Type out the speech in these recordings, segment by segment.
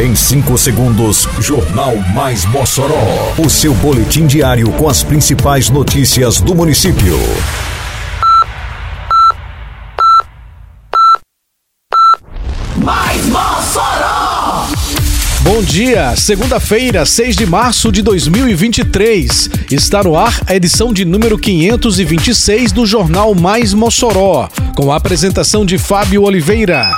Em 5 segundos, Jornal Mais Mossoró. O seu boletim diário com as principais notícias do município. Mais Mossoró! Bom dia, segunda-feira, 6 de março de 2023. Está no ar a edição de número 526 do Jornal Mais Mossoró, com a apresentação de Fábio Oliveira.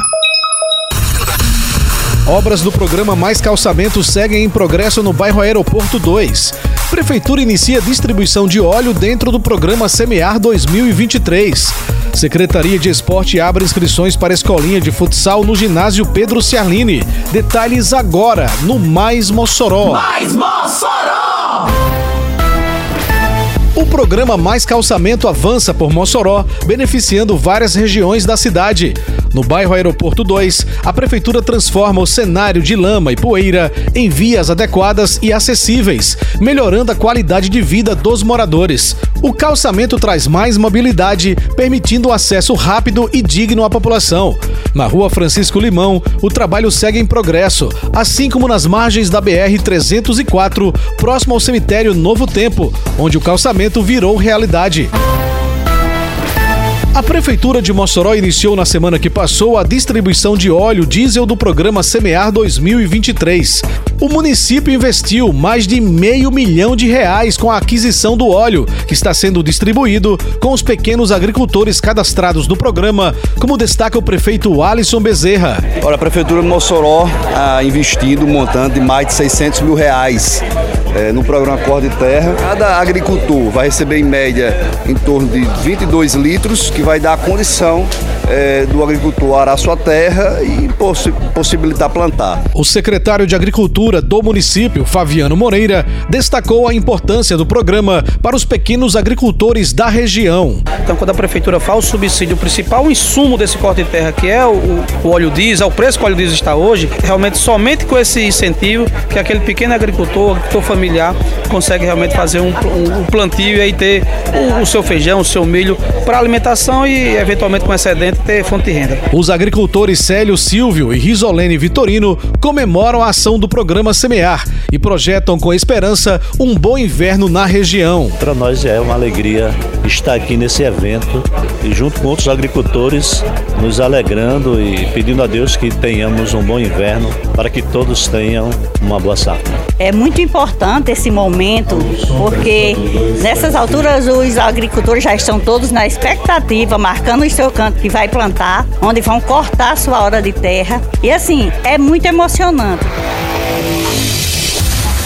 Obras do programa Mais Calçamento seguem em progresso no bairro Aeroporto 2. Prefeitura inicia distribuição de óleo dentro do programa Semear 2023. Secretaria de Esporte abre inscrições para a escolinha de futsal no ginásio Pedro Ciarline. Detalhes agora no Mais Mossoró. Mais Mossoró! O programa Mais Calçamento avança por Mossoró, beneficiando várias regiões da cidade. No bairro Aeroporto 2, a prefeitura transforma o cenário de lama e poeira em vias adequadas e acessíveis, melhorando a qualidade de vida dos moradores. O calçamento traz mais mobilidade, permitindo o acesso rápido e digno à população. Na rua Francisco Limão, o trabalho segue em progresso, assim como nas margens da BR-304, próximo ao cemitério Novo Tempo, onde o calçamento virou realidade. A Prefeitura de Mossoró iniciou na semana que passou a distribuição de óleo diesel do programa Semear 2023. O município investiu mais de meio milhão de reais com a aquisição do óleo, que está sendo distribuído com os pequenos agricultores cadastrados no programa, como destaca o prefeito Alisson Bezerra. Olha, a Prefeitura de Mossoró ah, investindo um montante de mais de 600 mil reais é, no programa Corte Terra. Cada agricultor vai receber em média em torno de 22 litros, que vai dar a condição é, do agricultor arar sua terra e possi possibilitar plantar. O secretário de Agricultura do município, Fabiano Moreira, destacou a importância do programa para os pequenos agricultores da região. Então, quando a prefeitura faz o subsídio, o principal insumo desse corte de terra, que é o, o óleo diesel, o preço que o óleo diesel está hoje, realmente somente com esse incentivo que aquele pequeno agricultor, agricultor familiar, consegue realmente fazer um, um, um plantio e aí ter o, o seu feijão, o seu milho para alimentação e eventualmente com excedente ter fonte de renda. Os agricultores Célio Silvio e Risolene Vitorino comemoram a ação do programa Semear e projetam com esperança um bom inverno na região. Para nós é uma alegria estar aqui nesse evento e junto com outros agricultores nos alegrando e pedindo a Deus que tenhamos um bom inverno para que todos tenham uma boa safra. É muito importante esse momento porque nessas alturas os agricultores já estão todos na expectativa, marcando o seu canto que vai plantar, onde vão cortar a sua hora de terra. E assim, é muito emocionante.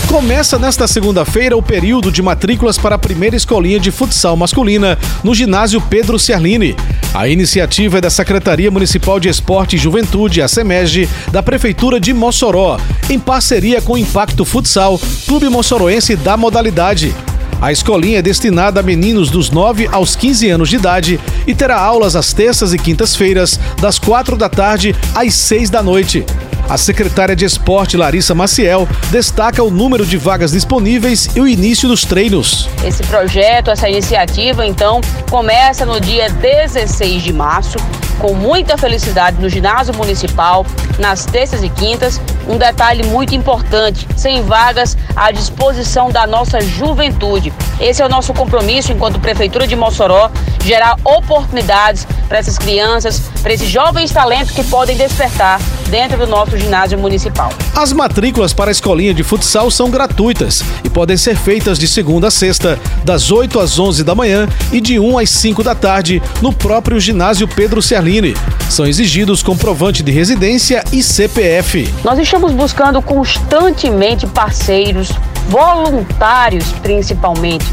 Começa nesta segunda-feira o período de matrículas para a primeira escolinha de futsal masculina no ginásio Pedro Ciarline. A iniciativa é da Secretaria Municipal de Esporte e Juventude, a SEMEG, da Prefeitura de Mossoró, em parceria com o Impacto Futsal, clube moçoroense da modalidade. A escolinha é destinada a meninos dos 9 aos 15 anos de idade e terá aulas às terças e quintas-feiras, das 4 da tarde às 6 da noite. A secretária de Esporte, Larissa Maciel, destaca o número de vagas disponíveis e o início dos treinos. Esse projeto, essa iniciativa, então, começa no dia 16 de março, com muita felicidade no ginásio municipal, nas terças e quintas. Um detalhe muito importante: sem vagas à disposição da nossa juventude. Esse é o nosso compromisso enquanto Prefeitura de Mossoró, gerar oportunidades para essas crianças, para esses jovens talentos que podem despertar dentro do nosso ginásio municipal. As matrículas para a escolinha de futsal são gratuitas e podem ser feitas de segunda a sexta, das 8 às 11 da manhã e de 1 às 5 da tarde, no próprio ginásio Pedro Ciarline. São exigidos comprovante de residência e CPF. Nós estamos buscando constantemente parceiros, voluntários principalmente,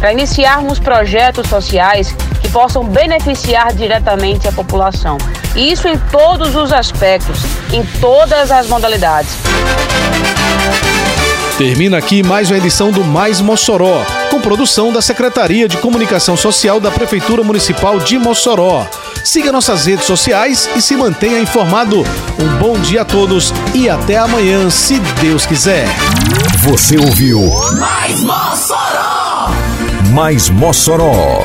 para iniciarmos projetos sociais possam beneficiar diretamente a população. E isso em todos os aspectos, em todas as modalidades. Termina aqui mais uma edição do Mais Mossoró, com produção da Secretaria de Comunicação Social da Prefeitura Municipal de Mossoró. Siga nossas redes sociais e se mantenha informado. Um bom dia a todos e até amanhã, se Deus quiser. Você ouviu Mais Mossoró! Mais Mossoró,